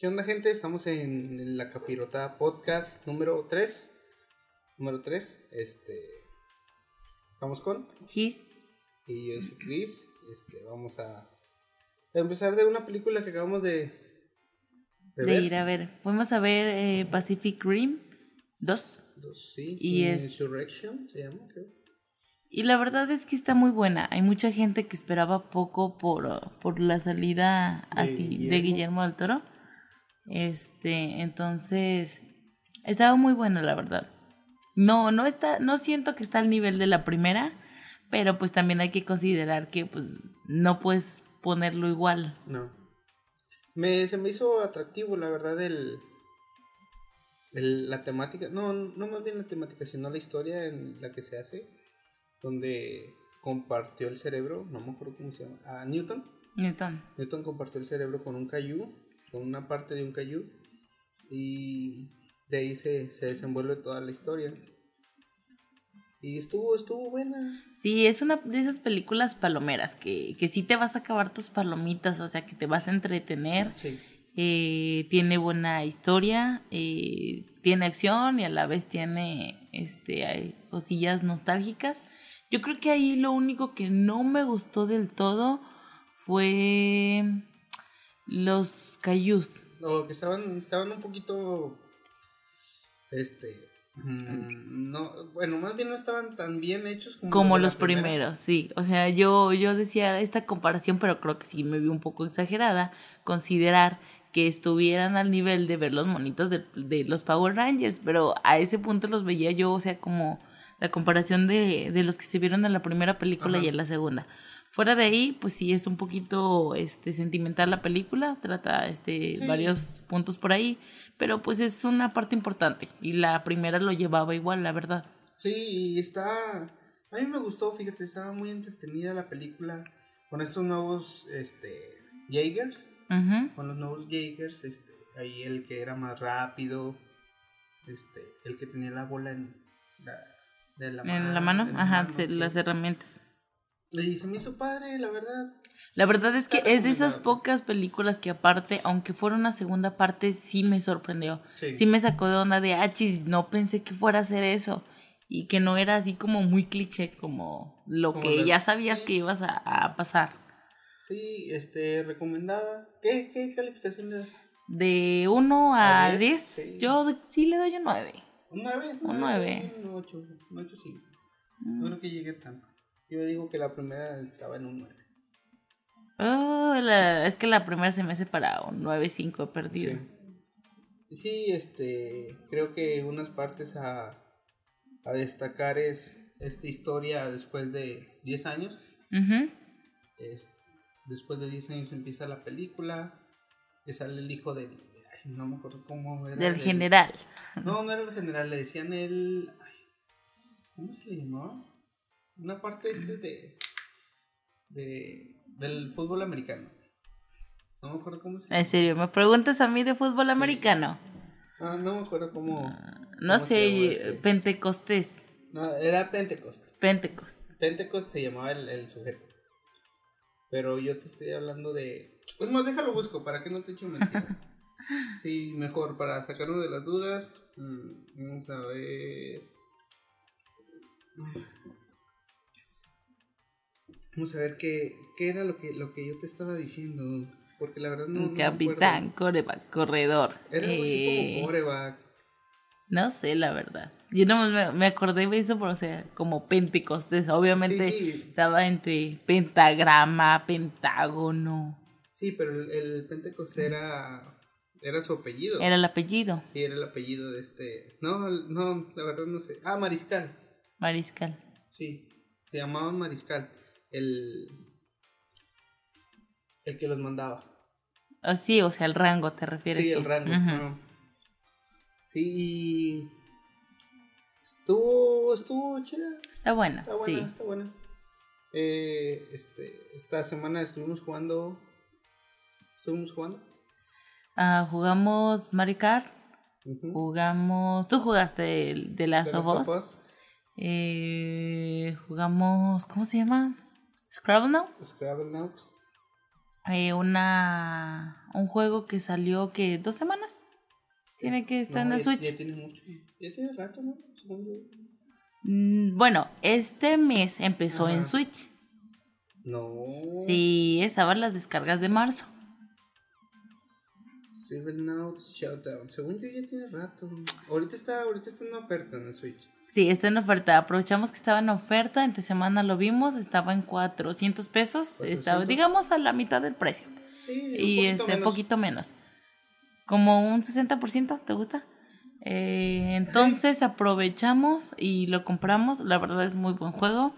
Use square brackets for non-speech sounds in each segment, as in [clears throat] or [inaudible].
¿Qué onda, gente? Estamos en la Capirota Podcast número 3. Número 3. Este. Estamos con. His. Y yo soy Chris. Este, vamos a empezar de una película que acabamos de. De, ir a ver. Fuimos a ver eh, Pacific Rim 2. sí, y es... Insurrection se llama, creo. Y la verdad es que está muy buena. Hay mucha gente que esperaba poco por, por la salida así de Guillermo del Toro. Este, entonces, estaba muy buena, la verdad. No, no está, no siento que está al nivel de la primera, pero pues también hay que considerar que pues no puedes ponerlo igual. No. Me, se me hizo atractivo, la verdad, el, el, la temática, no, no más bien la temática, sino la historia en la que se hace, donde compartió el cerebro, no me acuerdo cómo se llama, a Newton. Newton. Newton compartió el cerebro con un Caillou con una parte de un Caillou y de ahí se, se desenvuelve toda la historia. Y estuvo, estuvo buena. Sí, es una de esas películas palomeras que, que sí te vas a acabar tus palomitas, o sea, que te vas a entretener. Eh, tiene buena historia, eh, tiene acción y a la vez tiene este, hay cosillas nostálgicas. Yo creo que ahí lo único que no me gustó del todo fue los cayús. No, que estaban, estaban un poquito. Este. Mm, no, bueno, más bien no estaban tan bien hechos como, como los primeros, sí. O sea, yo, yo decía esta comparación, pero creo que sí me vi un poco exagerada. Considerar que estuvieran al nivel de ver los monitos de, de los Power Rangers, pero a ese punto los veía yo, o sea, como la comparación de, de los que se vieron en la primera película y en la segunda. Fuera de ahí, pues sí es un poquito este sentimental la película, trata este varios puntos por ahí, pero pues es una parte importante y la primera lo llevaba igual, la verdad. Sí, y está a mí me gustó, fíjate, estaba muy entretenida la película con estos nuevos este Jaegers, con los nuevos Jaegers, este ahí el que era más rápido, este el que tenía la bola en la de la, en la mano, ajá, las herramientas. Y se me hizo padre, la verdad. La verdad es que es de esas pocas películas que aparte, aunque fuera una segunda parte, sí me sorprendió. Sí, me sacó de onda de, ah, no pensé que fuera a hacer eso. Y que no era así como muy cliché, como lo que ya sabías que ibas a, pasar. Sí, este, recomendada. ¿Qué, qué calificación le das? De 1 a 10, yo sí le doy un 9. ¿Un 9? Un 9. Un 8, un 8, 5. No creo que llegue tanto. Yo digo que la primera estaba en un 9. Oh, es que la primera se me hace para un 9-5 perdido. Sí. sí. este, creo que unas partes a, a destacar es esta historia después de 10 años. después de 10 años empieza la película, que sale el hijo del... no me acuerdo cómo era. Del general. No, no era el general, le decían el... ¿Cómo se le llamaba? Una parte este de, de del fútbol americano. No me acuerdo cómo se llama. ¿En serio? ¿Me preguntas a mí de fútbol americano? Ah, no me acuerdo cómo. Ah, no sé, este. Pentecostés. No, era Pentecost. Pentecost. Pentecost se llamaba el, el, sujeto. Pero yo te estoy hablando de. Pues más, déjalo busco para que no te eche mentira. [laughs] sí, mejor, para sacarnos de las dudas. Mm, vamos a ver. Vamos a ver qué, qué era lo que, lo que yo te estaba diciendo. Porque la verdad no. Capitán coreback, corredor. Era algo así como eh, coreback. No sé, la verdad. Yo no me, acordé de eso, pero o sea, como Pentecostés. Obviamente estaba entre pentagrama, pentágono. Sí, pero el, el Pentecostés era. Era su apellido. Era el apellido. Sí, era el apellido de este. No, no, la verdad no sé. Ah, Mariscal. Mariscal. Sí, se llamaba Mariscal el, el que los mandaba. Ah, sí, o sea, el rango, ¿te refieres? Sí, el rango. Sí, estuvo, estuvo chida. Está buena. Está buena, está buena. Eh, este, esta semana estuvimos jugando. ¿Estuvimos jugando? Ah, jugamos Maricar. Jugamos. ¿Tú jugaste de las of Eh, jugamos. ¿Cómo se llama? Scrabble Now. Scrabble Now. eh, una un juego que salió que dos semanas tiene que estar en el Switch. Ya tiene mucho, ya tiene rato, ¿no? Mm, bueno, este mes empezó en Switch. No. Sí, estaban las descargas de marzo. Scribblenauts Showdown. Según yo ya tiene rato. Ahorita está, ahorita está en oferta en el Switch. Sí, está en oferta. Aprovechamos que estaba en oferta. Entre semana lo vimos. Estaba en 400 pesos. Estaba, digamos, a la mitad del precio. Sí, y este, un poquito menos. Como un 60%, ¿te gusta? Eh, entonces aprovechamos y lo compramos. La verdad es muy buen juego.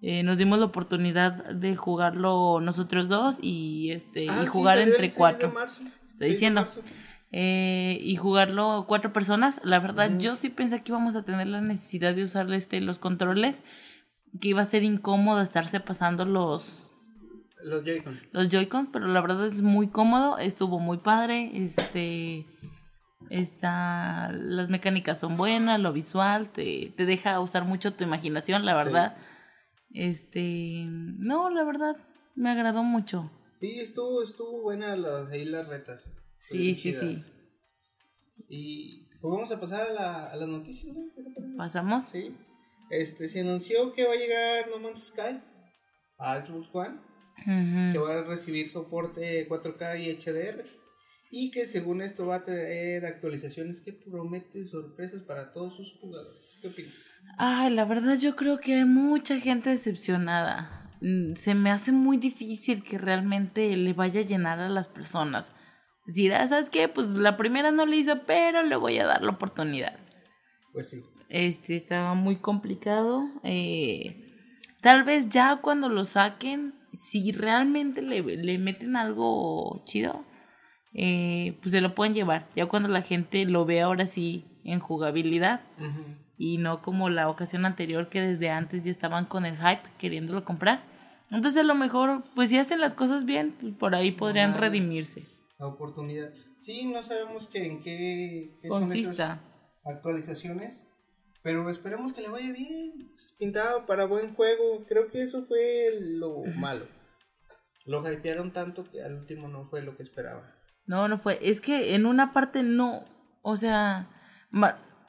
Eh, nos dimos la oportunidad de jugarlo nosotros dos y este Ah, y jugar entre 6 de cuatro. Estoy 6 de diciendo. marzo. Eh, y jugarlo cuatro personas. La verdad, yo sí pensé que íbamos a tener la necesidad de usar este, los controles, que iba a ser incómodo estarse pasando los, Los Joy-Con. los Joy-Con, pero la verdad es muy cómodo, estuvo muy padre, este, está, las mecánicas son buenas, lo visual, te, te deja usar mucho tu imaginación, la Sí. verdad. Este, no, la verdad, me agradó mucho. Sí, estuvo, estuvo buena las, ahí las retas. Sí, sí, sí. Y pues vamos a pasar a, la, a las noticias. ¿Pasamos? Sí. Este, se anunció que va a llegar No Man's Sky a Xbox One, que va a recibir soporte 4K y HDR. Y que según esto va a traer actualizaciones que prometen sorpresas para todos sus jugadores. ¿Qué opinas? Ay, la verdad yo creo que hay mucha gente decepcionada. Mm, Se me hace muy difícil que realmente le vaya a llenar a las personas. Ah, ¿sabes qué? Pues la primera no le hizo, pero le voy a dar la oportunidad. Pues sí. Este estaba muy complicado. eh, tal vez ya cuando lo saquen, si realmente le, le meten algo chido, eh, pues se lo pueden llevar. Ya cuando la gente lo ve ahora sí en jugabilidad y no como la ocasión anterior que desde antes ya estaban con el hype queriéndolo comprar. Entonces a lo mejor, pues si hacen las cosas bien, pues, por ahí podrían redimirse. La oportunidad. Sí, no sabemos que en qué, qué son esas actualizaciones. Pero esperemos que le vaya bien. Pintado para buen juego. Creo que eso fue lo malo. Lo hypearon tanto que al último no fue lo que esperaba. No, no fue. Es que en una parte no, o sea,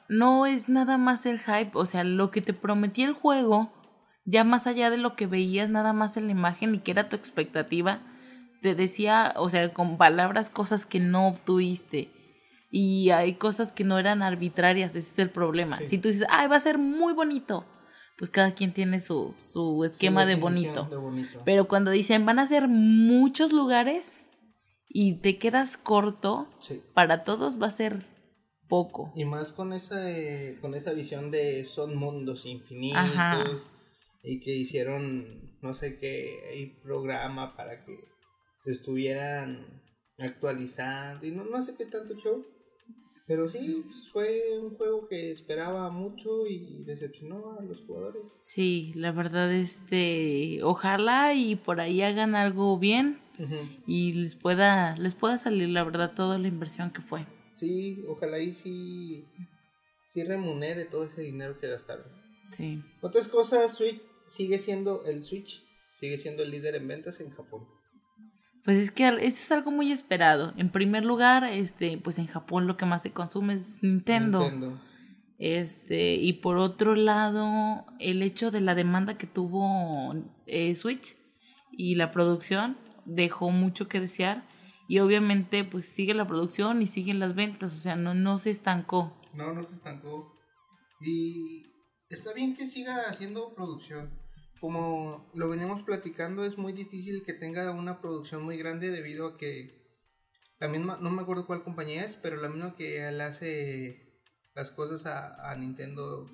no es nada más el hype, o sea, lo que te prometía el juego, ya más allá de lo que veías nada más en la imagen y que era tu expectativa, te decía, o sea, con palabras cosas que no obtuviste. Y hay cosas que no eran arbitrarias, ese es el problema. Sí. Si tú dices, ay, va a ser muy bonito, pues cada quien tiene su, su esquema Su de bonito. de bonito. Pero cuando dicen van a ser muchos lugares y te quedas corto, Sí. para todos va a ser poco. Y más con esa, eh, con esa visión de son mundos infinitos. Ajá. Y que hicieron no sé qué ahí programa para que se estuvieran actualizando. Y no, no sé qué tanto show. Pero sí, pues, fue un juego que esperaba mucho y decepcionó a los jugadores. Sí, la verdad, este, ojalá y por ahí hagan algo bien y les pueda, les pueda salir, la verdad, toda la inversión que fue. Sí, ojalá y sí, sí remunere todo ese dinero que gastaron. Sí. Otras cosas, Switch sigue siendo el Switch, sigue siendo el líder en ventas en Japón. Pues es que eso es algo muy esperado. En primer lugar, este, pues en Japón lo que más se consume es Nintendo. Nintendo. Este, y por otro lado, el hecho de la demanda que tuvo eh, Switch y la producción dejó mucho que desear. Y obviamente, pues sigue la producción y siguen las ventas, o sea, no, no se estancó. No, no se estancó. Y está bien que siga haciendo producción. Como lo veníamos platicando, es muy difícil que tenga una producción muy grande debido a que la misma, no me acuerdo cuál compañía es, pero la misma que él hace las cosas a, a Nintendo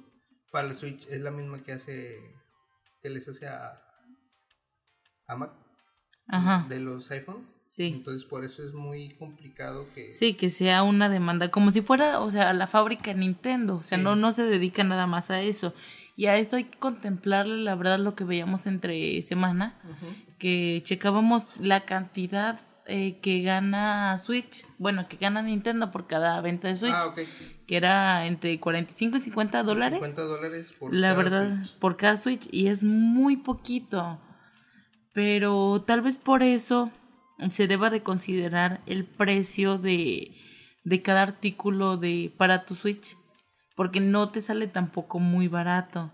para el Switch es la misma que hace, que les hace a, a Mac Ajá, de los iPhone. sí. Entonces por eso es muy complicado que... Sí, que sea una demanda, como si fuera, o sea, la fábrica Nintendo, o sea, Sí. no, no se dedica nada más a eso. Y a eso hay que contemplarle, la verdad, lo que veíamos entre semana, que checábamos la cantidad eh, que gana Switch, bueno, que gana Nintendo por cada venta de Switch, Ah, que era entre 45 y 50 dólares. 50 dólares por la cada verdad, Switch. por cada Switch, y es muy poquito. Pero tal vez por eso se deba de considerar el precio de, de cada artículo de para tu Switch, porque no te sale tampoco muy barato.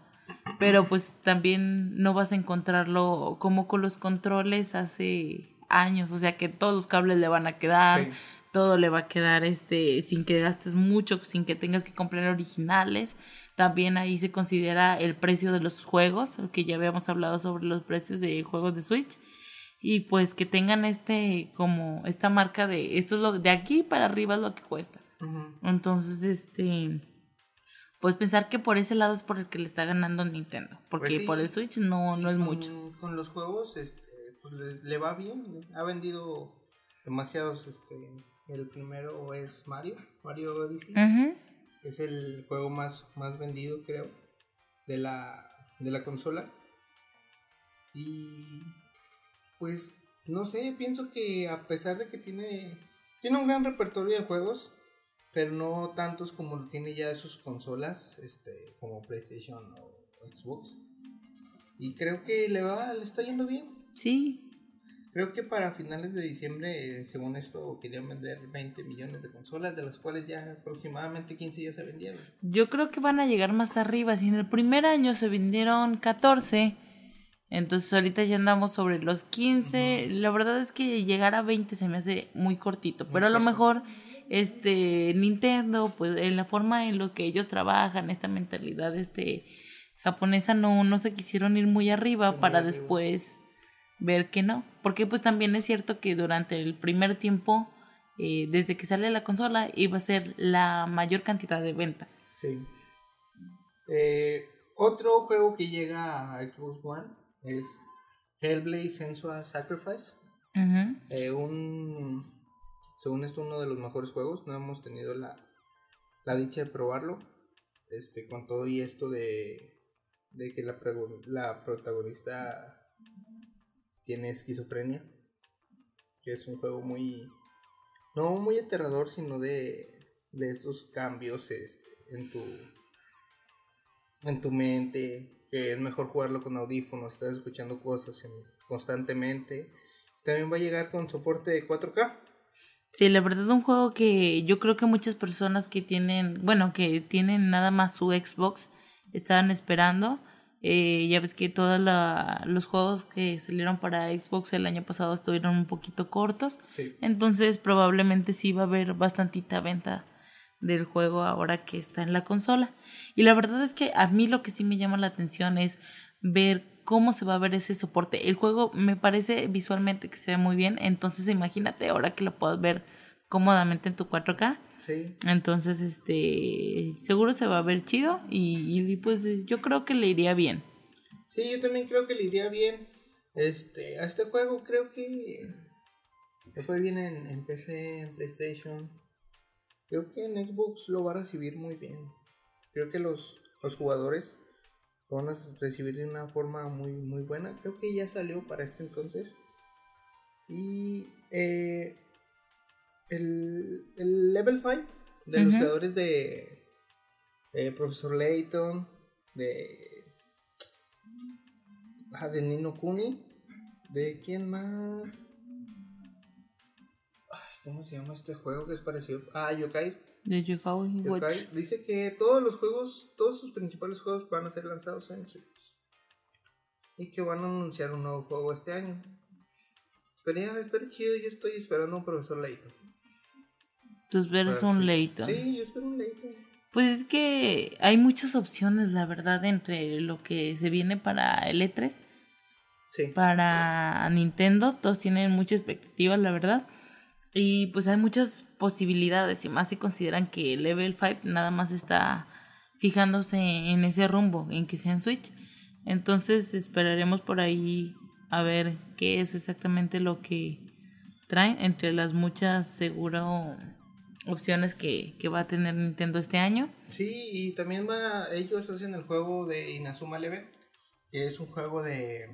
Pero pues también no vas a encontrarlo como con los controles hace años, o sea que todos los cables le van a quedar, todo le va a quedar este sin que gastes mucho, sin que tengas que comprar originales. También ahí se considera el precio de los juegos, que ya habíamos hablado sobre los precios de juegos de Switch. Y pues que tengan este, como, esta marca de, esto es lo, de aquí para arriba es lo que cuesta. Entonces, este, pues pensar que por ese lado es por el que le está ganando Nintendo. Porque pues por el Switch no, no es mucho. Con los juegos, este, pues le, va bien. Ha vendido demasiados, este, el primero es Mario, Mario Odyssey. Es el juego más, más vendido, creo, de la, de la consola. Y pues no sé, pienso que a pesar de que tiene, tiene un gran repertorio de juegos, pero no tantos como lo tiene ya sus consolas, este, como PlayStation o Xbox. Y creo que le va, le está yendo bien. Sí, Creo que para finales de diciembre, según esto, querían vender 20 millones de consolas, de las cuales ya aproximadamente 15 ya se vendieron. Yo creo que van a llegar más arriba. Si en el primer año se vendieron 14, entonces ahorita ya andamos sobre los 15. La verdad es que llegar a 20 se me hace muy cortito, pero a lo mejor este Nintendo, pues en la forma en lo que ellos trabajan, esta mentalidad este japonesa no no se quisieron ir muy arriba para después ver que no. Porque pues también es cierto que durante el primer tiempo, eh, desde que sale la consola, iba a ser la mayor cantidad de venta. Sí. Eh, otro juego que llega a Xbox One es Hellblade Sensual Sacrifice. Eh, un, según esto, uno de los mejores juegos. No hemos tenido la, la dicha de probarlo. Este, con todo y esto de, de que la, protagonista tiene esquizofrenia, que es un juego muy, no muy aterrador, sino de, de estos cambios este, en tu, en tu mente, que es mejor jugarlo con audífonos, estás escuchando cosas constantemente. También va a llegar con soporte de 4K. Sí, la verdad es un juego que yo creo que muchas personas que tienen, bueno, que tienen nada más su Xbox, estaban esperando eh, ya ves que todos los juegos que salieron para Xbox el año pasado estuvieron un poquito cortos. Entonces probablemente sí va a haber bastantita venta del juego ahora que está en la consola. Y la verdad es que a mí lo que sí me llama la atención es ver cómo se va a ver ese soporte. El juego me parece visualmente que se ve muy bien. Entonces imagínate ahora que lo puedas ver cómodamente en tu 4K. Sí. Entonces, este, seguro se va a ver chido y, pues yo creo que le iría bien. Sí, yo también creo que le iría bien. Este, a este juego creo que después viene en, PC, en PlayStation. Creo que en Xbox lo va a recibir muy bien. Creo que los, los jugadores lo van a recibir de una forma muy, muy buena. Creo que ya salió para este entonces. Y eh, el, el level 5 de los creadores de Profesor Layton, de, ah, de Nino Kuni, de quién más. Ay, ¿Cómo se llama este juego que es parecido? Ah, Yokai. De Yokai, Yokai. Dice que todos los juegos, todos sus principales juegos van a ser lanzados en Switch. Y que van a anunciar un nuevo juego este año. Estaría, estaría chido, yo estoy esperando a un profesor Layton. Tú esperas un leito. Sí, yo espero un leito. Pues es que hay muchas opciones, la verdad, entre lo que se viene para el E3. Sí. Para Nintendo, todos tienen mucha expectativa, la verdad. Y pues hay muchas posibilidades, y más si consideran que Level 5 nada más está fijándose en ese rumbo, en que sea en Switch. Entonces esperaremos por ahí a ver qué es exactamente lo que traen entre las muchas seguro opciones que, va a tener Nintendo este año. Sí, y también van ellos hacen el juego de Inazuma Eleven, que es un juego de,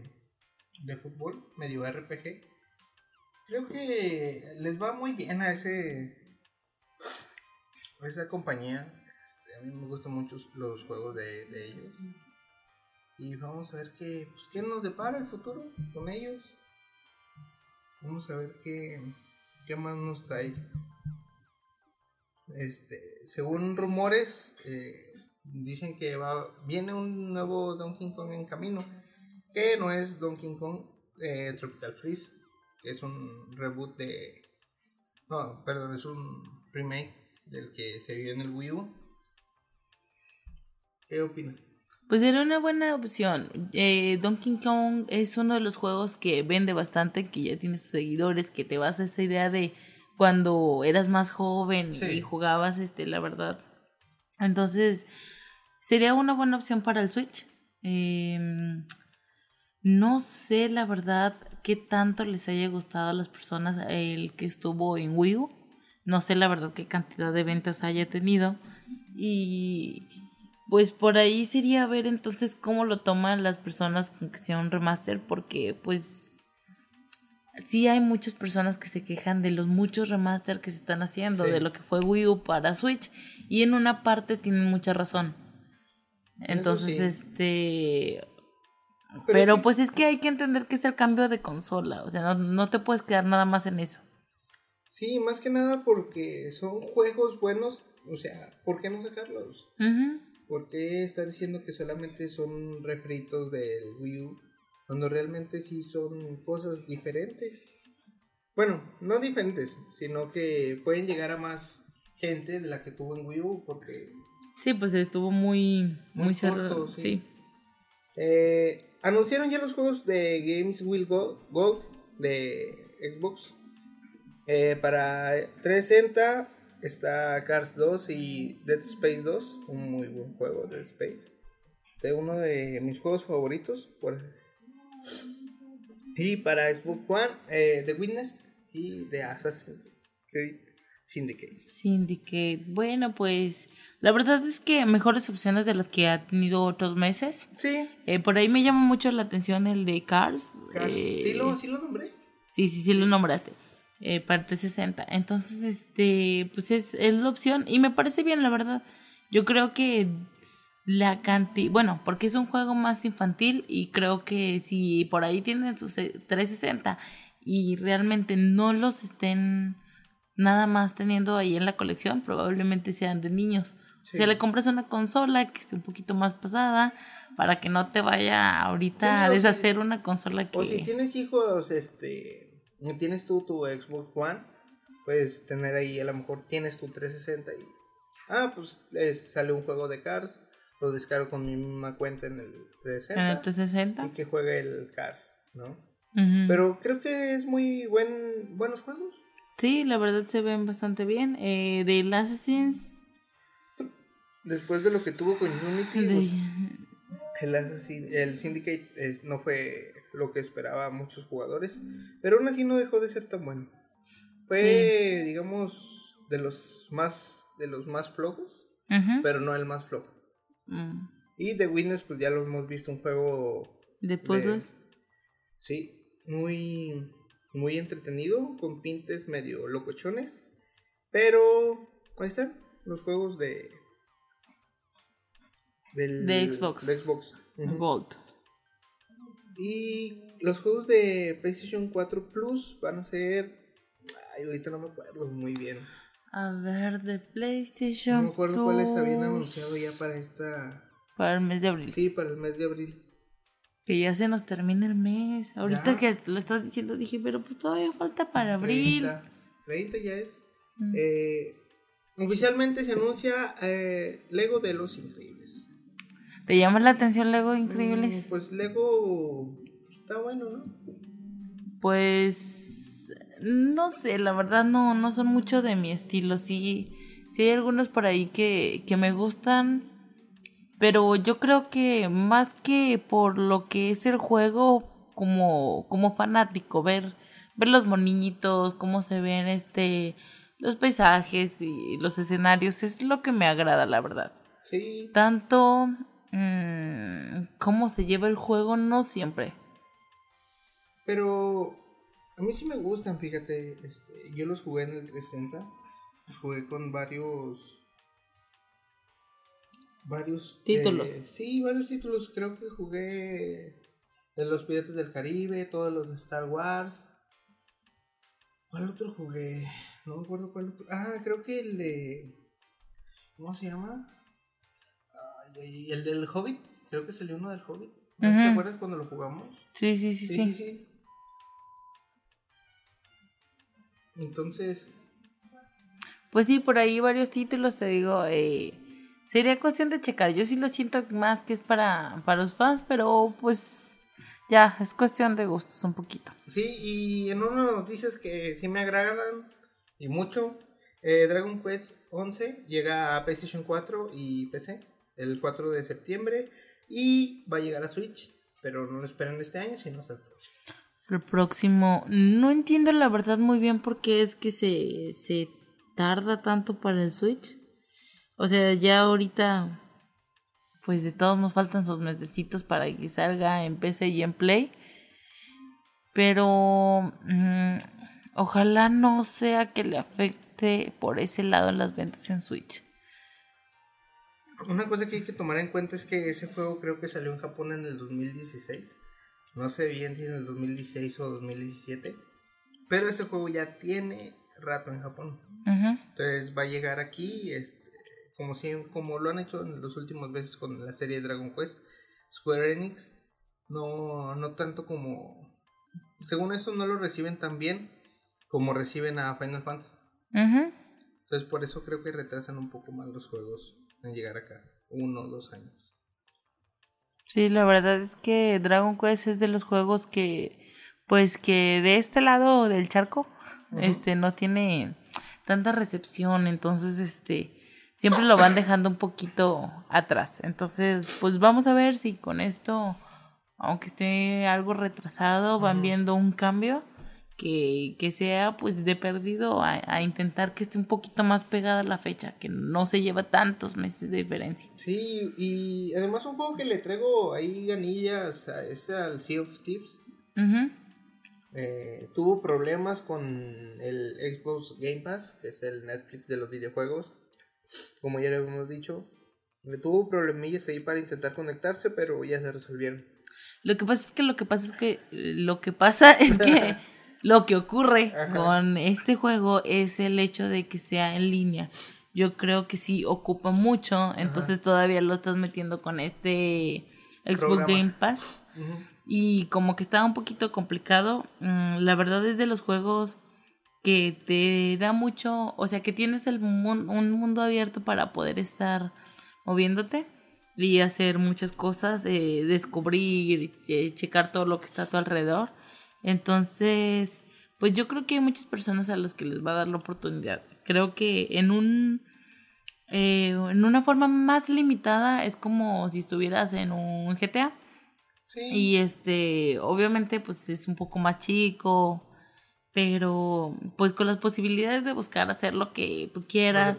de fútbol, medio RPG. Creo que les va muy bien a ese a esa compañía. Este, a mí me gustan mucho los juegos de, ellos. Y vamos a ver qué, pues, qué nos depara el futuro con ellos. Vamos a ver qué, qué más nos trae. Este, según rumores, eh, dicen que va, viene un nuevo Donkey Kong en camino, que no es Donkey Kong eh, Tropical Freeze, es un reboot de... No, perdón, es un remake del que se vio en el Wii U. ¿Qué opinas? Pues era una buena opción. Eh, Donkey Kong es uno de los juegos que vende bastante, que ya tiene sus seguidores, que te vas a esa idea de cuando eras más joven y jugabas, este, la verdad. Entonces, sería una buena opción para el Switch. Em, no sé, la verdad, qué tanto les haya gustado a las personas el que estuvo en Wii U. No sé, la verdad, qué cantidad de ventas haya tenido. Y pues por ahí sería ver entonces cómo lo toman las personas con que sea un remaster, porque pues sí hay muchas personas que se quejan de los muchos remaster que se están haciendo, de lo que fue Wii U para Switch, y en una parte tienen mucha razón. Entonces, este... Pero, pues es que hay que entender que es el cambio de consola, o sea, no, no te puedes quedar nada más en eso. Sí, más que nada porque son juegos buenos, o sea, ¿por qué no sacarlos? ¿Por qué estar diciendo que solamente son refritos del Wii U? Cuando realmente sí son cosas diferentes. Bueno, no diferentes, sino que pueden llegar a más gente de la que tuvo en Wii U porque... Sí, pues estuvo muy, muy, cerrado. Sí. Eh, anunciaron ya los juegos de Games Will Gold de Xbox. Eh, para 360 está Cars 2 y Dead Space 2, un muy buen juego, Dead Space. Este uno de mis juegos favoritos. Y para Xbox One, eh, The Witness y The Assassin's Creed Syndicate. Syndicate. Bueno, pues la verdad es que mejores opciones de las que ha tenido otros meses. Sí. Eh, por ahí me llama mucho la atención el de Cars. Eh, ¿Sí, lo, ¿Sí lo nombré? Sí, sí, sí lo nombraste eh, para 360. Entonces, este, pues es, es la opción y me parece bien, la verdad. Yo creo que la cantidad, bueno, porque es un juego más infantil y creo que si por ahí tienen sus 360 y realmente no los estén nada más teniendo ahí en la colección, probablemente sean de niños. Sea, le compras una consola que esté un poquito más pasada para que no te vaya ahorita a deshacer una consola que... O si tienes hijos, este, tienes tú tu Xbox One, puedes tener ahí, a lo mejor tienes tu 360 y, ah, pues sale un juego de Cars, lo descargo con mi misma cuenta en el 360. 360? Y que juegue el Cars, ¿no? Pero creo que es muy buen, buenos juegos. Sí, la verdad se ven bastante bien. Eh, de Assassins. Después de lo que tuvo con Unity, pues, el, el Syndicate no fue lo que esperaba muchos jugadores, pero aún así no dejó de ser tan bueno. Fue, digamos, de los más de los más flojos, pero no el más flojo. Mm. Y The Witness, pues ya lo hemos visto, un juego... ¿De puzzles? sí, muy, muy entretenido, con pintes medio locochones, pero ahí están los juegos de... Del, de Xbox. De Xbox. Gold. Y los juegos de PlayStation 4 Plus van a ser. Ay, ahorita no me acuerdo muy bien. A ver, de PlayStation. No me acuerdo cuáles habían anunciado ya para esta. Para el mes de abril. Sí, para el mes de abril. Que ya se nos termina el mes. Ahorita que lo estás diciendo dije, pero pues todavía falta para abril. 30, 30 ya es. Mm. Eh, oficialmente se anuncia eh, Lego de los Increíbles. ¿Te llama la atención Lego Increíbles? Mm, pues Lego está bueno, ¿no? Pues no sé, la verdad no, no son mucho de mi estilo. Sí, sí hay algunos por ahí que, que me gustan, pero yo creo que más que por lo que es el juego como, como fanático, ver, ver los moniñitos, cómo se ven este los paisajes y los escenarios es lo que me agrada, la verdad. Sí. Tanto Mm, cómo se lleva el juego, no siempre. Pero a mí sí me gustan, fíjate. Este, yo los jugué en el 360. Los jugué con varios. Varios títulos. sí, varios títulos. Creo que jugué de los Piratas del Caribe, todos los de Star Wars. ¿Cuál otro jugué? No me acuerdo cuál otro. Ah, creo que el de. ¿Cómo se llama? El del Hobbit. Creo que salió uno del Hobbit. ¿No ¿Te acuerdas cuando lo jugamos? Sí, sí, sí, sí. sí, Entonces. Pues sí, por ahí varios títulos, te digo. Eh, sería cuestión de checar. Yo sí lo siento más que es para, para los fans, pero pues ya, es cuestión de gustos un poquito. Sí, y en unas noticias que sí me agradan y mucho, eh, Dragon Quest 11 llega a PlayStation 4 y PC el 4 de septiembre y va a llegar a Switch, pero no lo esperan este año, sino hasta el próximo. el próximo. No entiendo la verdad muy bien por qué es que se, se tarda tanto para el Switch. O sea, ya ahorita pues de todos nos faltan sus mesecitos para que salga en PC y en Play. Pero mm, ojalá no sea que le afecte por ese lado las ventas en Switch. Una cosa que hay que tomar en cuenta es que ese juego creo que salió en Japón en el 2016. No sé bien si en el 2016 o 2017. Pero ese juego ya tiene rato en Japón. Entonces va a llegar aquí. Este, como, si, como lo han hecho en los últimos veces con la serie Dragon Quest, Square Enix, no, no tanto como... Según eso no lo reciben tan bien como reciben a Final Fantasy. Entonces por eso creo que retrasan un poco más los juegos en llegar acá, uno o dos años. Sí, la verdad es que Dragon Quest es de los juegos que, pues que de este lado del charco, este, no tiene tanta recepción, entonces, este, siempre lo van dejando un poquito atrás. Entonces, pues vamos a ver si con esto, aunque esté algo retrasado, van viendo un cambio que, que sea pues de perdido a, intentar que esté un poquito más pegada a la fecha, que no se lleva tantos meses de diferencia. Sí, y además un juego que le traigo ahí ganillas a, es al Sea of Thieves. Eh, tuvo problemas con el Xbox Game Pass, que es el Netflix de los videojuegos como ya le hemos dicho. Le tuvo problemillas ahí para intentar conectarse, pero ya se resolvieron. Lo que pasa es que lo que pasa es que lo que pasa [laughs] es que [laughs] lo que ocurre con este juego es el hecho de que sea en línea. Yo creo que sí ocupa mucho, entonces todavía lo estás metiendo con este Xbox Game Pass. Y como que está un poquito complicado. Mm, la verdad es de los juegos que te da mucho, o sea, que tienes el un mundo abierto para poder estar moviéndote y hacer muchas cosas, eh, descubrir, eh, checar todo lo que está a tu alrededor. Entonces, pues yo creo que hay muchas personas a las que les va a dar la oportunidad. Creo que en un eh, en una forma más limitada es como si estuvieras en un GTA. Sí. Y este, obviamente, pues es un poco más chico, pero pues con las posibilidades de buscar hacer lo que tú quieras.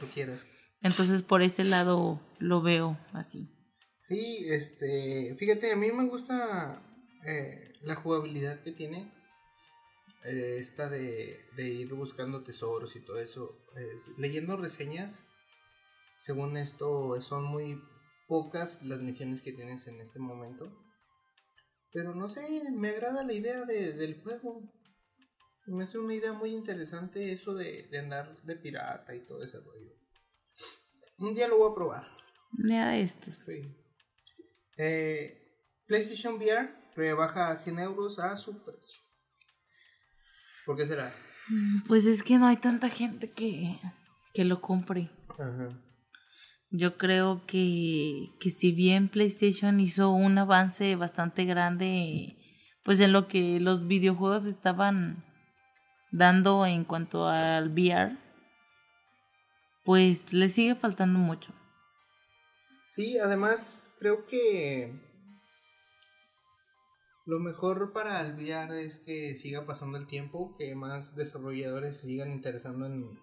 Entonces por ese lado lo veo así. Sí, este, fíjate, a mí me gusta eh, la jugabilidad que tiene. Eh, esta de, de, ir buscando tesoros y todo eso. leyendo reseñas, según esto, son muy pocas las misiones que tienes en este momento. Pero no sé, me agrada la idea de, del juego. Me hace una idea muy interesante eso de, andar de pirata y todo ese rollo. Un día lo voy a probar. Lea estos. Sí. Eh, PlayStation VR rebaja a 100 euros a su precio. ¿Por qué será? Mm, pues es que no hay tanta gente que, que lo compre. Ajá. Yo creo que, que si bien PlayStation hizo un avance bastante grande, pues en lo que los videojuegos estaban dando en cuanto al VR, pues le sigue faltando mucho. Sí, además creo que lo mejor para el VR es que siga pasando el tiempo, que más desarrolladores se sigan interesando en,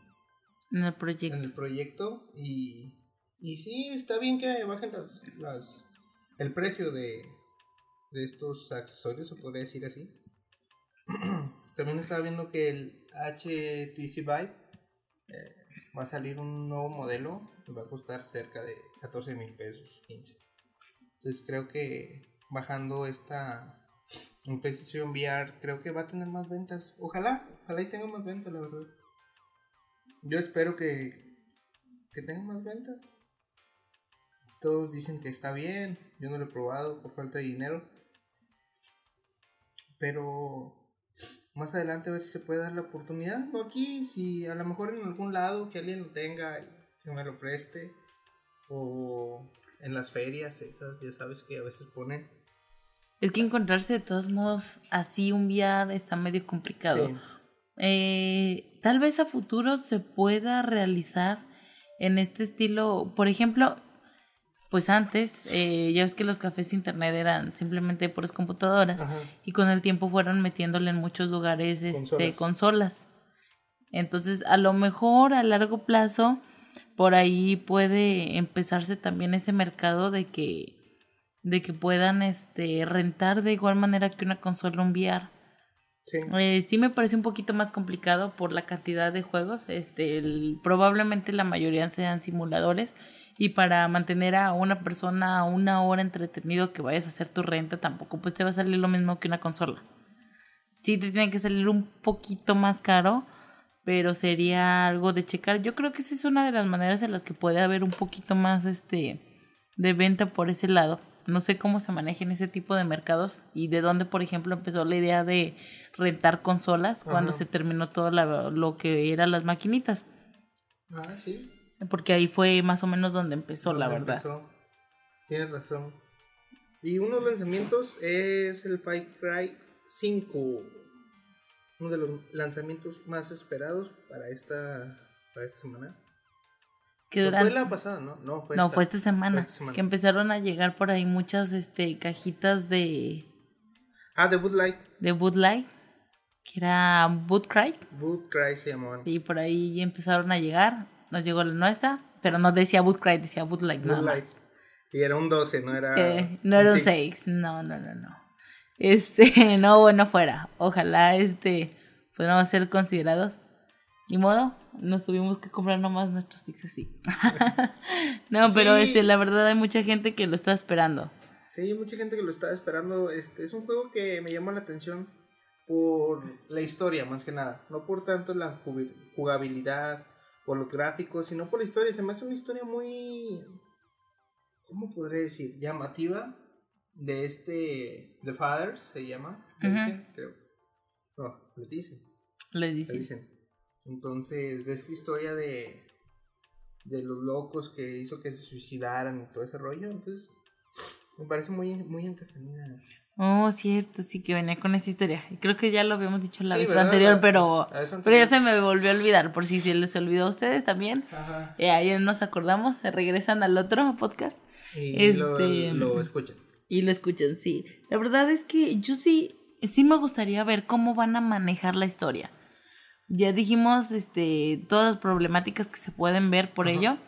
en el proyecto. En el proyecto y, y sí, está bien que bajen las, el precio de, de estos accesorios, se podría decir así. [clears throat] También estaba viendo que el HTC Vive eh, va a salir un nuevo modelo que va a costar cerca de 14 mil pesos, 15. Entonces creo que bajando esta, un PlayStation VR creo que va a tener más ventas. Ojalá, ojalá y tenga más ventas, la verdad. Yo espero que, que tenga más ventas. Todos dicen que está bien. Yo no lo he probado por falta de dinero. Pero más adelante a ver si se puede dar la oportunidad. No aquí, si a lo mejor en algún lado que alguien lo tenga y que me lo preste. O en las ferias esas, ya sabes que a veces ponen. Es que encontrarse de todos modos así un VR está medio complicado. Eh, tal vez a futuro se pueda realizar en este estilo, por ejemplo, pues antes, eh, ya ves que los cafés internet eran simplemente por computadoras y con el tiempo fueron metiéndole en muchos lugares este, consolas. Entonces, a lo mejor a largo plazo, por ahí puede empezarse también ese mercado de que de que puedan este rentar de igual manera que una consola un VR. Sí. Eh, sí me parece un poquito más complicado por la cantidad de juegos. Este, probablemente la mayoría sean simuladores y para mantener a una persona una hora entretenido que vayas a hacer tu renta tampoco pues te va a salir lo mismo que una consola. Sí te tiene que salir un poquito más caro, pero sería algo de checar. Yo creo que esa es una de las maneras en las que puede haber un poquito más este de venta por ese lado. No sé cómo se manejan ese tipo de mercados y de dónde, por ejemplo, empezó la idea de rentar consolas cuando se terminó todo lo que eran las maquinitas. Ah, sí. Porque ahí fue más o menos donde empezó, la verdad. Tienes razón. Y uno de los lanzamientos es el Fight Cry 5. Uno de los lanzamientos más esperados para esta, para esta semana. Que fue la pasada, ¿no? No, fue, esta, fue, esta semana, Que empezaron a llegar por ahí muchas este, cajitas de. Ah, de Bootlight. De Bootlight. Que era Bootcry. Bootcry se llamaban. Sí, por ahí empezaron a llegar nos llegó la nuestra, pero no decía Bootcry, decía Bootlight nada más. Y era un 12, no era No era un 6, no, no, no, no. Este, [laughs] no, bueno, fuera. Ojalá, este, podamos ser considerados. Ni modo, nos tuvimos que comprar nomás nuestros six así. [laughs] no, pero este, la verdad hay mucha gente que lo está esperando. Sí, mucha gente que lo está esperando. Este, es un juego que me llama la atención por la historia, más que nada. No por tanto la jugabilidad por los gráficos, sino por la historia. Se me hace una historia muy, ¿cómo podré decir? Llamativa de este, The Father se llama, le dicen, creo. No, le dicen. Le dicen. Entonces, de esta historia de, de los locos que hizo que se suicidaran y todo ese rollo, entonces me parece muy, muy entretenida. Oh, cierto, sí que venía con esa historia. Creo que ya lo habíamos dicho la vez anterior, pero, pero ya se me volvió a olvidar, por si se les olvidó a ustedes también. Ajá. Eh, ahí nos acordamos, se regresan al otro podcast. Y este, lo, escuchan. Y lo escuchan, sí. La verdad es que yo sí, sí me gustaría ver cómo van a manejar la historia. Ya dijimos este, todas las problemáticas que se pueden ver por ello,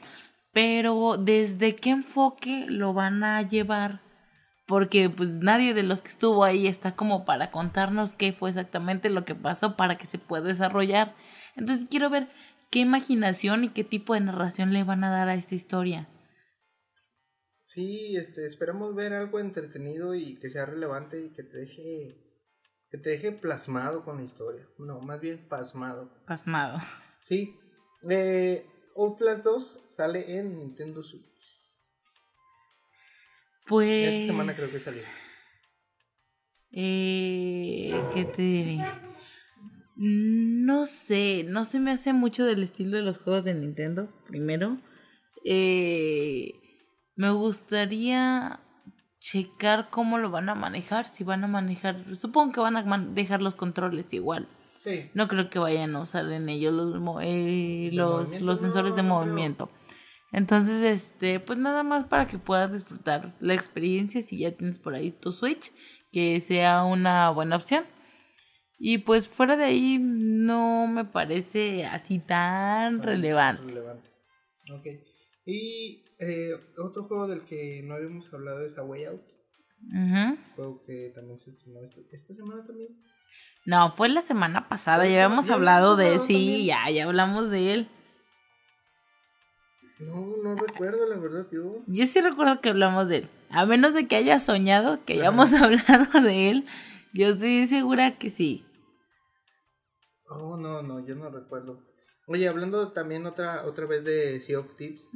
pero desde qué enfoque lo van a llevar porque pues nadie de los que estuvo ahí está como para contarnos qué fue exactamente lo que pasó para que se pueda desarrollar. Entonces quiero ver qué imaginación y qué tipo de narración le van a dar a esta historia. Sí, este, esperamos ver algo entretenido y que sea relevante y que te deje que te deje plasmado con la historia. No, más bien pasmado. Pasmado. Sí. Eh, Outlast 2 sale en Nintendo Switch. Pues. Esta semana creo que salió. Eh, ¿Qué te diré? No sé, no se me hace mucho del estilo de los juegos de Nintendo, primero. Eh, me gustaría checar cómo lo van a manejar, si van a manejar, supongo que van a dejar los controles igual. Sí. No creo que vayan a usar en ellos los, eh, los, los, sensores de movimiento. Entonces, este, pues nada más para que puedas disfrutar la experiencia si ya tienes por ahí tu Switch, que sea una buena opción. Y pues fuera de ahí no me parece así tan relevante. relevante. Ok. Y eh, otro juego del que no habíamos hablado es A Way Out. Juego que también se estrenó esta, semana también. No, fue la semana pasada, ya habíamos hablado de sí, ya, ya hablamos de él. No, no recuerdo, la verdad, yo. Yo sí recuerdo que hablamos de él. A menos de que haya soñado que hayamos [laughs] hablado de él. Yo estoy segura que sí. Oh, no, no, yo no recuerdo. Oye, hablando también otra, otra vez de Sea of Tips.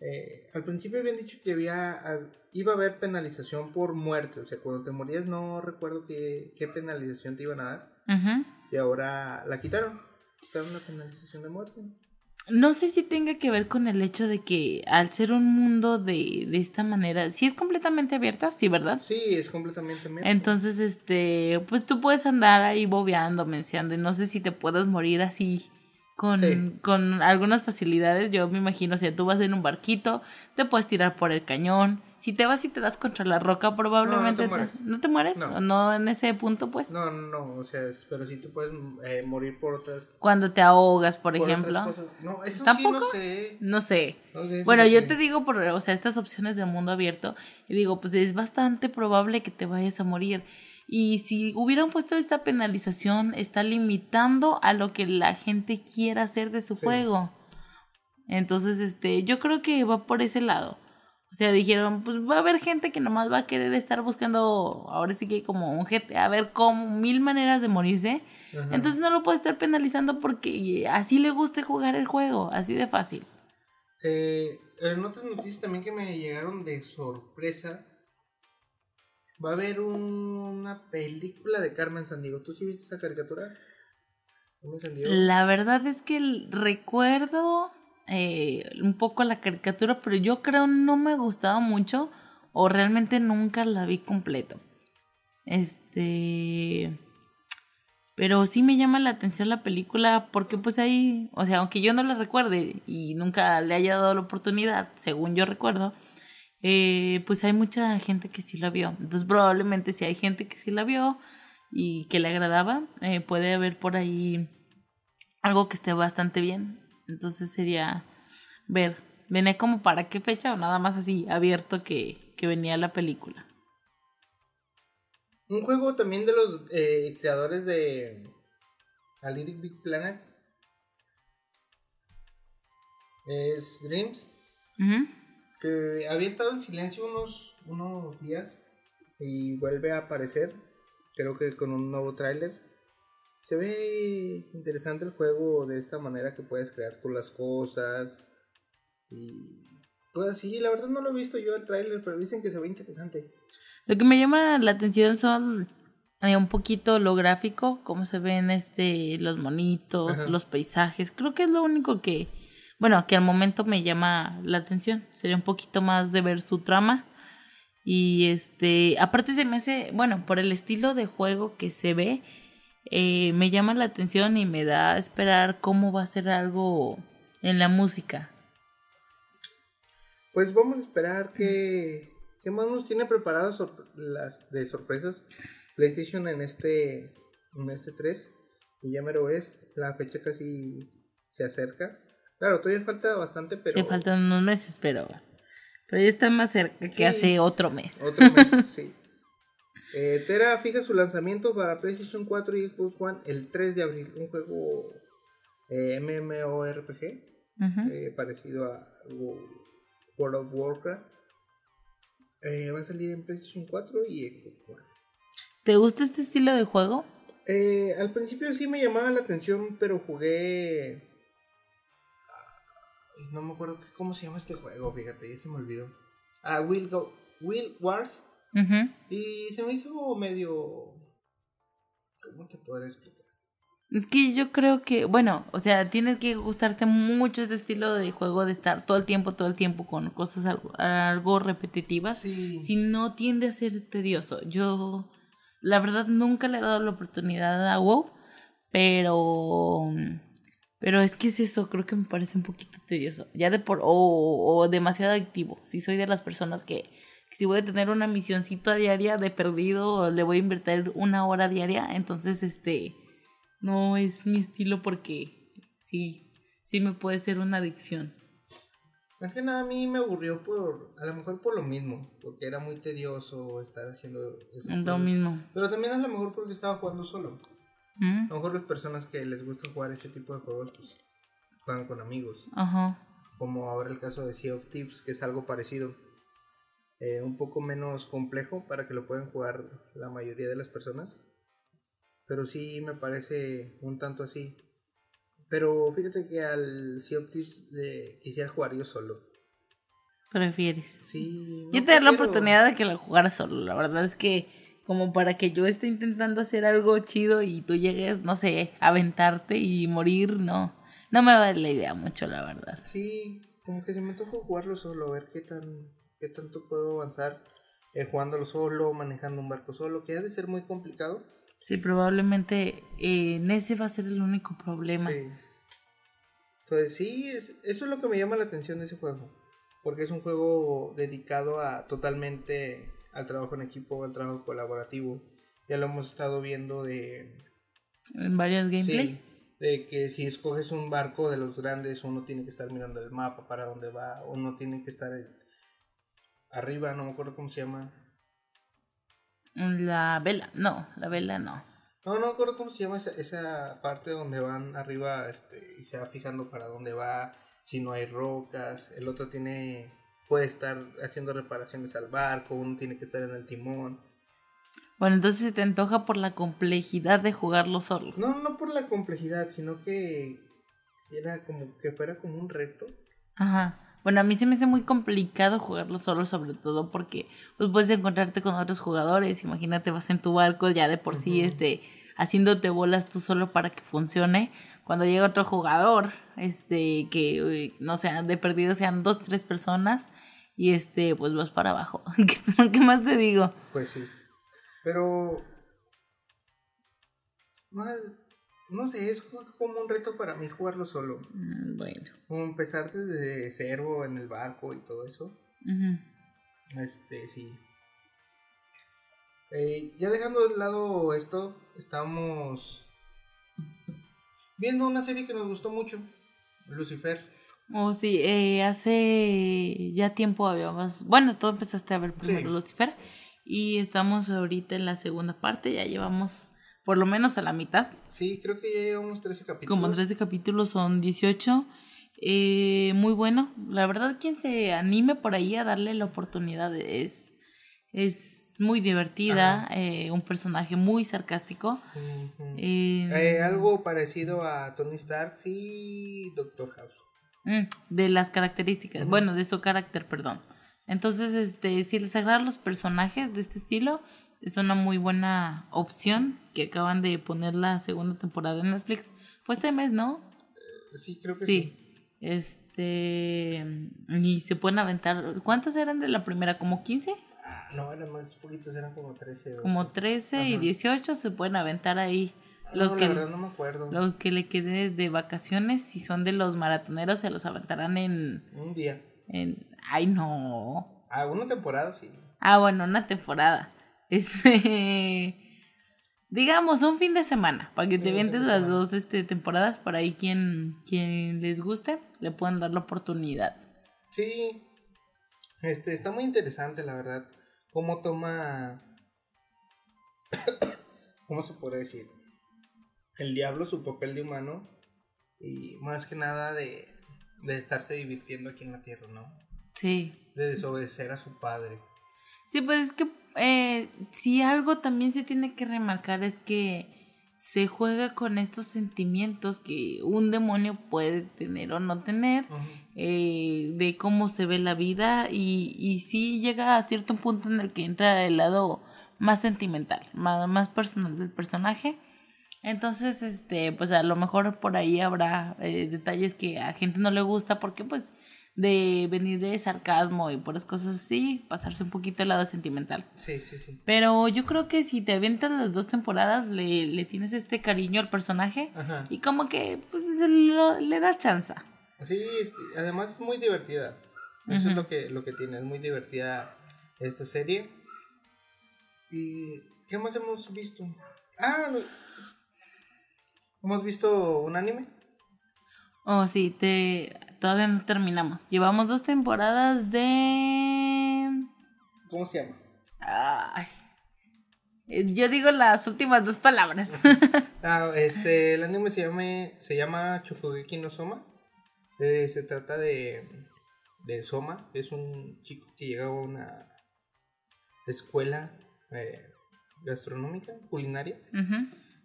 Eh, al principio habían dicho que había, iba a haber penalización por muerte. O sea, cuando te morías no recuerdo qué, qué penalización te iban a dar. Y ahora la quitaron. Quitaron la penalización de muerte. No sé si tenga que ver con el hecho de que al ser un mundo de, de esta manera, sí es completamente abierto, sí, ¿verdad? Sí, es completamente abierto. Entonces, este, pues tú puedes andar ahí bobeando, mencionando, y no sé si te puedes morir así con, con algunas facilidades. Yo me imagino, o sea, tú vas en un barquito, te puedes tirar por el cañón, si te vas y te das contra la roca, probablemente no, te mueres. ¿No No. en ese punto, pues? No, no. O sea, pero si tú puedes eh, morir por otras. Cuando te ahogas, por, ejemplo. No, eso ¿Tampoco? sí no sé. No sé. bueno, yo te digo por, o sea, estas opciones de mundo abierto, y digo, pues es bastante probable que te vayas a morir. Y si hubieran puesto esta penalización, está limitando a lo que la gente quiera hacer de su juego. Entonces, este, yo creo que va por ese lado. O sea, dijeron, pues va a haber gente que nomás va a querer estar buscando, ahora sí que como un GTA, a ver cómo, mil maneras de morirse. Entonces no lo puede estar penalizando porque así le guste jugar el juego, así de fácil. Eh, en otras noticias también que me llegaron de sorpresa, va a haber una película de Carmen Sandiego. ¿Tú sí viste esa caricatura? La verdad es que recuerdo eh, un poco la caricatura, pero yo creo no me gustaba mucho o realmente nunca la vi completo. Este... Pero sí me llama la atención la película porque pues ahí, o sea, aunque yo no la recuerde y nunca le haya dado la oportunidad, según yo recuerdo, eh, pues hay mucha gente que sí la vio. Entonces probablemente si hay gente que sí la vio y que le agradaba, eh, puede haber por ahí algo que esté bastante bien. Entonces sería ver, ¿venía como para qué fecha o nada más así abierto que, que venía la película? Un juego también de los eh, creadores de A Big Planet es Dreams. Que había estado en silencio unos, unos días y vuelve a aparecer. Creo que con un nuevo tráiler se ve interesante el juego de esta manera que puedes crear tú las cosas. Y pues sí, la verdad no lo he visto yo el tráiler, pero dicen que se ve interesante. Lo que me llama la atención son eh, un poquito lo gráfico, cómo se ven este los monitos, los paisajes. Creo que es lo único que bueno, que al momento me llama la atención. Sería un poquito más de ver su trama. Y este, aparte se me hace, bueno, por el estilo de juego que se ve, eh, me llama la atención y me da a esperar cómo va a ser algo en la música. Pues vamos a esperar que... ¿Qué más nos tiene preparadas las de sorpresas PlayStation en este, en este 3? Y ya mero es, la fecha casi se acerca. Claro, todavía falta bastante, pero... Sí, faltan unos meses, pero... Pero ya está más cerca que hace otro mes. Otro mes, [laughs] sí. Eh, Tera fija su lanzamiento para PlayStation 4 y Xbox One el 3 de abril. Un juego eh, MMORPG eh, parecido a World of Warcraft. Va a salir en PlayStation 4 y Xbox One. ¿Te gusta este estilo de juego? al principio sí me llamaba la atención, pero jugué. No me acuerdo cómo se llama este juego, fíjate, ya se me olvidó. Ah, Will, Go, Will Wars y se me hizo medio... ¿Cómo te podré explicar? Es que yo creo que, bueno, o sea, tienes que gustarte mucho este estilo de juego de estar todo el tiempo, todo el tiempo con cosas algo, algo repetitivas. Si no tiende a ser tedioso. Yo, la verdad, nunca le he dado la oportunidad a WoW, pero, pero es que es eso, creo que me parece un poquito tedioso. Ya de por, o, o demasiado activo. Si soy de las personas que si voy a tener una misioncita diaria de perdido, le voy a invertir una hora diaria, entonces este no es mi estilo porque sí, sí me puede ser una adicción. Más que nada a mí me aburrió por, a lo mejor por lo mismo, porque era muy tedioso estar haciendo eso. Lo mismo. Pero también a lo mejor porque estaba jugando solo. ¿Mm? A lo mejor las personas que les gusta jugar ese tipo de juegos, pues juegan con amigos. Ajá. Como ahora el caso de Sea of Tips, que es algo parecido eh, un poco menos complejo para que lo puedan jugar la mayoría de las personas. Pero sí me parece un tanto así. Pero fíjate que al Sea of Thieves quisiera jugar yo solo. ¿Prefieres? Sí. yo te doy la oportunidad de que lo jugara solo. La verdad es que como para que yo esté intentando hacer algo chido y tú llegues, no sé, a aventarte y morir, no. No me vale la idea mucho, la verdad. Sí, como que se me toca jugarlo solo, a ver qué tan qué tanto puedo avanzar eh, jugándolo solo, manejando un barco solo, que ha de ser muy complicado. Sí, probablemente eh, ese va a ser el único problema. Sí. Entonces sí, eso es lo que me llama la atención de ese juego, porque es un juego dedicado a totalmente al trabajo en equipo, al trabajo colaborativo. Ya lo hemos estado viendo de... En varios gameplays. de que si escoges un barco de los grandes, uno tiene que estar mirando el mapa para dónde va, uno tiene que estar arriba, no me acuerdo cómo se llama. La vela, no, la vela no. No, no me acuerdo cómo se llama esa, esa parte donde van arriba este, y se va fijando para dónde va, si no hay rocas, el otro tiene puede estar haciendo reparaciones al barco, uno tiene que estar en el timón. Bueno, entonces se te antoja por la complejidad de jugarlo solo. No, no por la complejidad, sino que era como que fuera como un reto. Ajá. Bueno, a mí se me hace muy complicado jugarlo solo, sobre todo porque pues, puedes encontrarte con otros jugadores. Imagínate, vas en tu barco ya de por sí, este, haciéndote bolas tú solo para que funcione. Cuando llega otro jugador, este, que no sé, de perdido sean dos, tres personas, y este, pues vas para abajo. [laughs] ¿Qué más te digo? Pues sí. Pero. No, sé, es como un reto para mí jugarlo solo. Mm, bueno. Como empezar desde cero en el barco y todo eso. Este, sí. Eh, ya dejando de lado esto, estamos viendo una serie que nos gustó mucho, Lucifer. Oh, sí, eh, hace ya tiempo habíamos, bueno, tú empezaste a ver primero Lucifer y estamos ahorita en la segunda parte, ya llevamos por lo menos a la mitad. Sí, creo que ya llevamos 13 capítulos. Como 13 capítulos son 18. Eh, muy bueno, la verdad quien se anime por ahí a darle la oportunidad es, es muy divertida, eh, un personaje muy sarcástico. Eh, algo parecido a Tony Stark y Doctor House. Mm, de las características, bueno, de su carácter, perdón. Entonces, este, si les agradan los personajes de este estilo, es una muy buena opción que acaban de poner la segunda temporada en Netflix. Fue este mes, ¿no? Eh, sí, creo que sí. sí. Este. Y se pueden aventar. ¿Cuántos eran de la primera? ¿Como 15? Ah, no, eran más poquitos, eran como 13. Como 13 y 18 se pueden aventar ahí los que, no me acuerdo. Los que le quede de vacaciones, si son de los maratoneros, se los aventarán en... Un día. En, ay, no. Ah, una temporada, sí. Ah, bueno, una temporada. Este... digamos, un fin de semana, para que te vientes las dos este, temporadas, para ahí quien, quien les guste, le puedan dar la oportunidad. Sí, este, está muy interesante, la verdad, cómo toma... [coughs] ¿Cómo se puede decir? el diablo su papel de humano y más que nada de, de estarse divirtiendo aquí en la tierra, ¿no? Sí. De desobedecer a su padre. Sí, pues es que eh, si algo también se tiene que remarcar es que se juega con estos sentimientos que un demonio puede tener o no tener, eh, de cómo se ve la vida y, y sí llega a cierto punto en el que entra el lado más sentimental, más, más personal del personaje. Entonces, este, pues a lo mejor por ahí habrá eh, detalles que a gente no le gusta porque pues de venir de sarcasmo y por las cosas así, pasarse un poquito el lado sentimental. Sí, sí, sí. Pero yo creo que si te avientas las dos temporadas, le, le tienes este cariño al personaje y como que pues le das chance. Sí, además es muy divertida. Eso es lo que, lo que tiene, es muy divertida esta serie. ¿Y qué más hemos visto? Ah, ¿Hemos visto un anime? Oh, sí, te... todavía no terminamos. Llevamos dos temporadas de... ¿Cómo se llama? Ay. Eh, yo digo las últimas dos palabras. [laughs] ah, este, el anime se llama, se llama Chokugeki no Soma. Eh, se trata de, de Soma. Es un chico que llega a una, escuela eh, gastronómica, culinaria,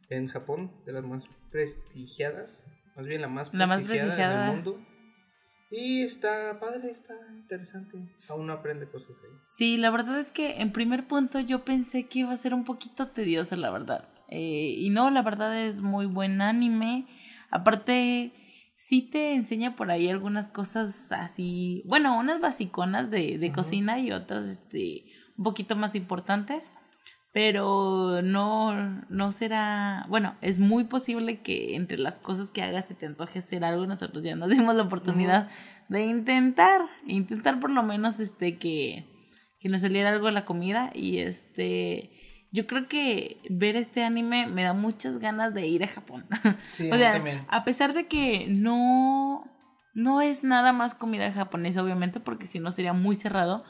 en Japón, de las más prestigiadas, más bien la más prestigiada, del mundo. Y está padre, está interesante. Aún aprende cosas ahí. Sí, la verdad es que en primer punto yo pensé que iba a ser un poquito tedioso, la verdad. Eh, y no, la verdad es muy buen anime. Aparte, sí te enseña por ahí algunas cosas así, bueno, unas basiconas de, de cocina y otras este, un poquito más importantes. Pero no, no será, bueno, es muy posible que entre las cosas que hagas se te antoje hacer algo, nosotros ya nos dimos la oportunidad de intentar, intentar por lo menos este que, que nos saliera algo de la comida y este yo creo que ver este anime me da muchas ganas de ir a Japón. [laughs] Sí, o sea, a pesar de que no, no es nada más comida japonesa, obviamente, porque si no sería muy cerrado,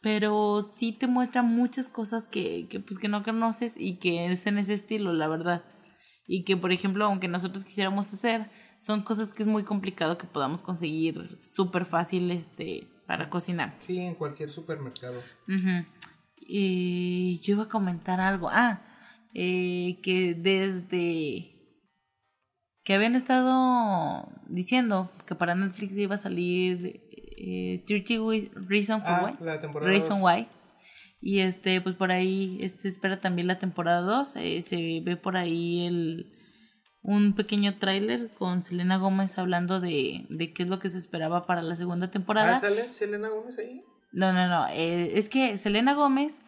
pero sí te muestra muchas cosas que, que, pues, que no conoces y que es en ese estilo, la verdad. Y que, por ejemplo, aunque nosotros quisiéramos hacer, son cosas que es muy complicado que podamos conseguir súper fácil este, para cocinar. Sí, en cualquier supermercado. Y yo iba a comentar algo. Ah, eh, que desde que habían estado diciendo que para Netflix iba a salir eh, 30 Reason for ah, Why. La temporada Reason Why. Y este, pues por ahí se espera también la temporada 2. Eh, se ve por ahí el un pequeño tráiler con Selena Gómez hablando de, de qué es lo que se esperaba para la segunda temporada. ¿Ah, sale Selena Gómez ahí? No, no, no. Eh, es que Selena Gómez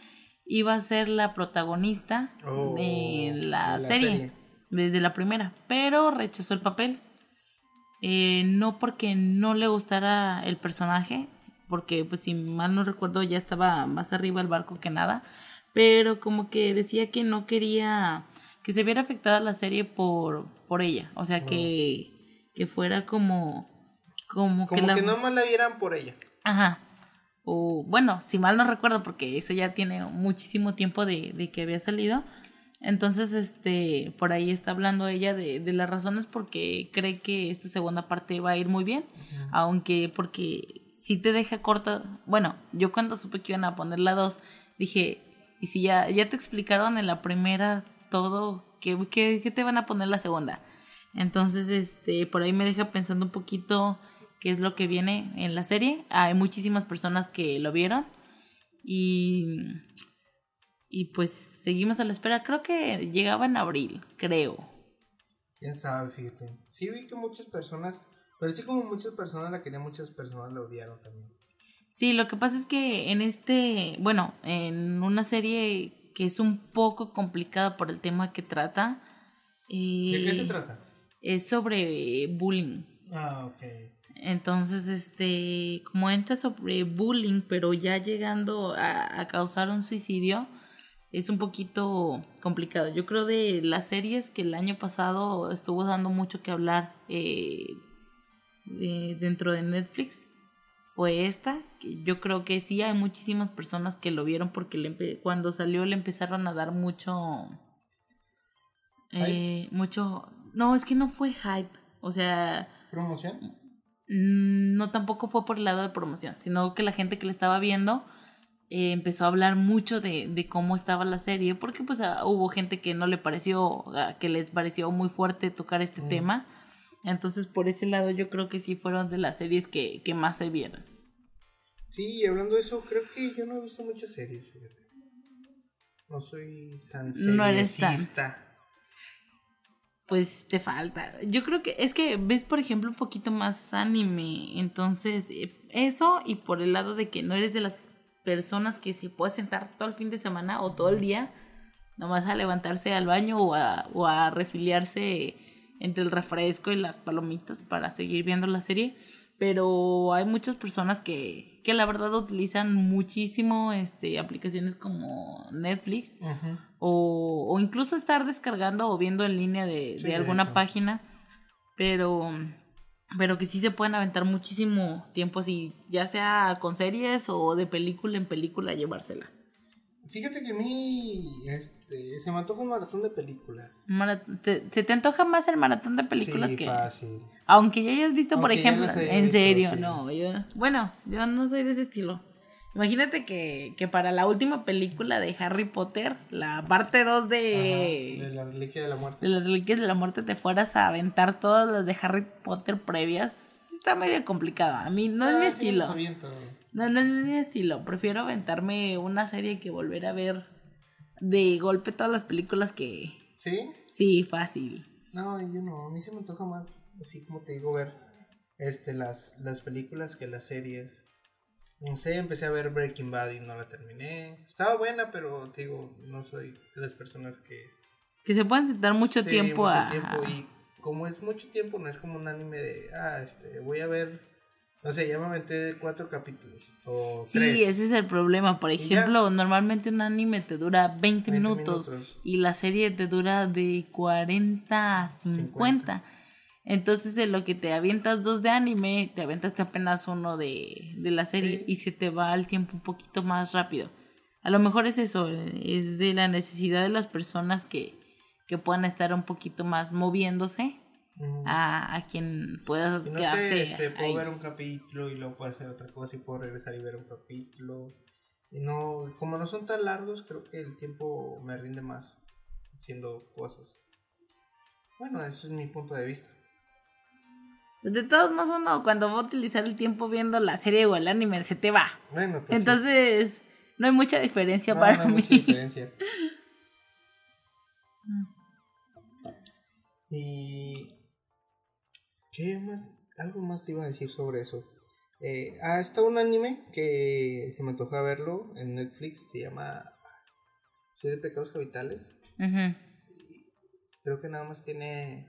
iba a ser la protagonista oh, de la, serie, desde la primera, pero rechazó el papel. Eh, no porque no le gustara el personaje, porque pues si mal no recuerdo ya estaba más arriba el barco que nada, pero como que decía que no quería que se viera afectada la serie por, por ella, o sea que, que fuera como... Como, que, la... que no más la vieran por ella. Ajá, o bueno, si mal no recuerdo, porque eso ya tiene muchísimo tiempo de, de que había salido. Entonces, este, por ahí está hablando ella de, de, las razones porque cree que esta segunda parte va a ir muy bien, aunque porque si te deja corta, bueno, yo cuando supe que iban a poner la 2, dije, y si ya, ya te explicaron en la primera todo, ¿qué, qué, qué te van a poner la segunda? Entonces, este, por ahí me deja pensando un poquito qué es lo que viene en la serie. Hay muchísimas personas que lo vieron y, y pues seguimos a la espera. Creo que llegaba en abril, creo. Quién sabe, fíjate. Sí vi que muchas personas, pero sí como muchas personas la querían, muchas personas la odiaron también. Sí, lo que pasa es que en este, bueno, en una serie que es un poco complicada por el tema que trata. ¿De qué se trata? Es sobre bullying. Ah, ok. Entonces, este, como entra sobre bullying, pero ya llegando a, causar un suicidio, es un poquito complicado. Yo creo de las series que el año pasado estuvo dando mucho que hablar eh, dentro de Netflix, fue esta. Que yo creo que sí hay muchísimas personas que lo vieron porque cuando salió le empezaron a dar mucho... Eh, mucho... No, es que no fue hype. O sea... ¿Promoción? Mm, no tampoco fue por el lado de promoción, sino que la gente que le estaba viendo eh, empezó a hablar mucho de, de, cómo estaba la serie, porque pues ah, hubo gente que no le pareció, ah, que les pareció muy fuerte tocar este mm. tema. Entonces por ese lado yo creo que sí fueron de las series que, que más se vieron. Sí, hablando de eso, creo que yo no he visto muchas series, fíjate. No soy tan No eres tan pues te falta. Yo creo que es que ves, por ejemplo, un poquito más anime. Entonces, eh, eso y por el lado de que no eres de las personas que se puede sentar todo el fin de semana o todo el día, nomás a levantarse al baño o a, o a refiliarse entre el refresco y las palomitas para seguir viendo la serie. Pero hay muchas personas que, que la verdad utilizan muchísimo este, aplicaciones como Netflix o, o, incluso estar descargando o viendo en línea de, de alguna página, pero, pero que sí se pueden aventar muchísimo tiempo así, ya sea con series o de película en película llevársela. Fíjate que a mí este, se me antoja un maratón de películas. ¿Se te antoja más el maratón de películas que.? Aunque ya hayas visto, por ejemplo. en serio, no. Yo, bueno, yo no soy de ese estilo. Imagínate que, que, para la última película de Harry Potter, la parte 2 de... de la Reliquia de la Muerte. De la Reliquia de la Muerte te fueras a aventar todas las de Harry Potter previas. Está medio complicado. A mí no, es mi ah, estilo. No, no es mi estilo. Prefiero aventarme una serie que volver a ver de golpe todas las películas que... ¿Sí? Sí, fácil. No, yo no. A mí se me antoja más, así como te digo, ver este, las, las películas que las series. No sé, empecé a ver Breaking Bad y no la terminé. Estaba buena, pero te digo, no soy de las personas que... Que se pueden sentar mucho tiempo mucho a... Tiempo y como es mucho tiempo, no es como un anime de, ah, este, voy a ver, no sé, ya me aventé cuatro capítulos o sí, ese es el problema. Por ejemplo, normalmente un anime te dura 20, minutos, y la serie te dura de 40 a 50. Entonces, en lo que te avientas dos de anime, te aventaste apenas uno de, de la serie y se te va el tiempo un poquito más rápido. A lo mejor es eso, es de la necesidad de las personas que, que puedan estar un poquito más moviéndose a, a, quien pueda no quedarse. este, puedo ver un capítulo y luego puedo hacer otra cosa y puedo regresar y ver un capítulo. Y no, como no son tan largos, creo que el tiempo me rinde más haciendo cosas. Bueno, eso es mi punto de vista. De todos modos, uno cuando va a utilizar el tiempo viendo la serie o el anime se te va. Bueno, pues Entonces, no hay mucha diferencia para no hay Mucha diferencia. [laughs] y. ¿Qué más? Algo más te iba a decir sobre eso. Eh, ah, está un anime que se me antoja verlo en Netflix. Se llama. Soy de Pecados Capitales. Creo que nada más tiene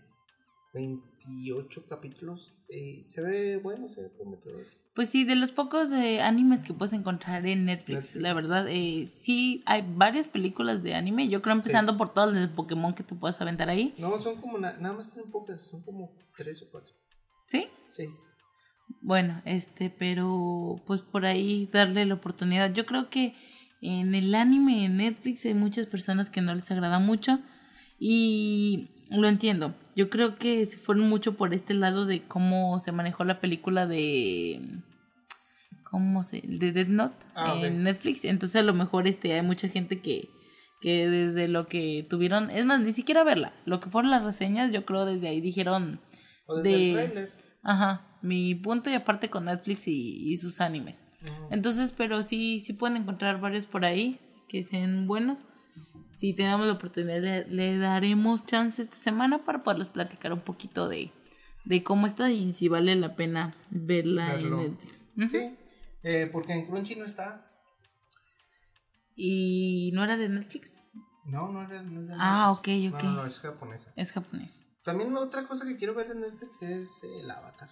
28 capítulos. Y se ve bueno, se ve prometedor. Pues sí, de los pocos eh, animes que puedes encontrar en Netflix, la verdad, eh, sí hay varias películas de anime. Yo creo empezando por todas las de Pokémon que tú puedes aventar ahí. No, son como, nada más tienen pocas, son como tres o cuatro. ¿Sí? Sí. Bueno, este, pero pues por ahí darle la oportunidad. Yo creo que en el anime en Netflix hay muchas personas que no les agrada mucho y lo entiendo. Yo creo que se fueron mucho por este lado de cómo se manejó la película de. ¿Cómo se.? de Dead Note ah, en Netflix. Entonces, a lo mejor este, hay mucha gente que, que desde lo que tuvieron. Es más, ni siquiera verla. Lo que fueron las reseñas, yo creo desde ahí dijeron. de. Ajá. Mi punto y aparte con Netflix y, sus animes. Entonces, pero sí, sí pueden encontrar varios por ahí que sean buenos si tenemos la oportunidad, le, daremos chance esta semana para poderles platicar un poquito de, de cómo está y si vale la pena verla en Netflix. Sí, eh, porque en Crunchy no está. ¿Y no era de Netflix? No, no era, de Netflix. Ah, ok, ok. No, no, es japonesa. Es japonesa. También otra cosa que quiero ver en Netflix es el Avatar.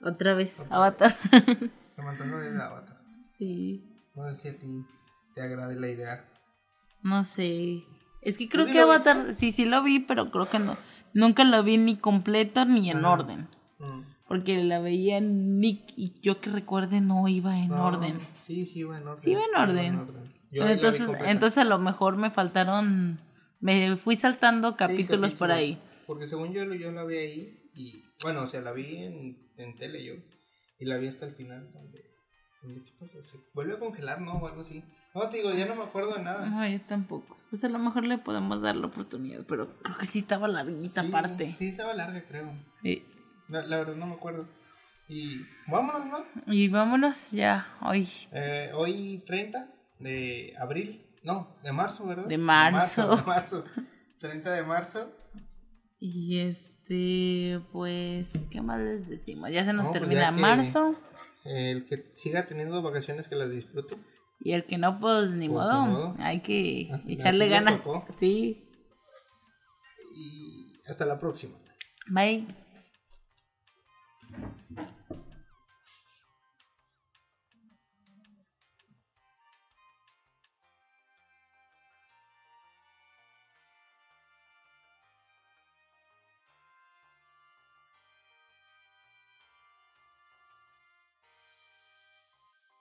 Otra vez, Avatar. Se me antoja ver el Avatar. [laughs] Sí. No sé si a ti te agrade la idea. No sé. Es que creo que Avatar, sí, sí lo vi, pero creo que no. Nunca lo vi ni completo ni en orden. Mm. Porque la veía en Nick y yo que recuerde no iba en orden. Sí, sí iba en orden. Sí iba en orden. entonces, entonces a lo mejor me faltaron, me fui saltando capítulos, por ahí. Porque según yo, yo la vi ahí y, bueno, o sea, la vi en, en tele yo y la vi hasta el final donde, se vuelve a congelar, ¿no? O algo así. No, te digo, ya no me acuerdo de nada. No, yo tampoco. Pues a lo mejor le podemos dar la oportunidad, pero creo que sí estaba larguita parte. Sí, estaba larga, creo. Sí. La, verdad no me acuerdo. Y vámonos, ¿no? Y vámonos ya, hoy. Eh, hoy 30 de abril. No, de marzo, ¿verdad? De marzo. De marzo. 30 [laughs] de marzo. Y este, pues, ¿qué más les decimos? Ya se nos pues termina marzo. El que siga teniendo vacaciones que las disfrute. Y el que no, pues ni pues, modo. Hay que echarle ganas. Sí. Y hasta la próxima. Bye.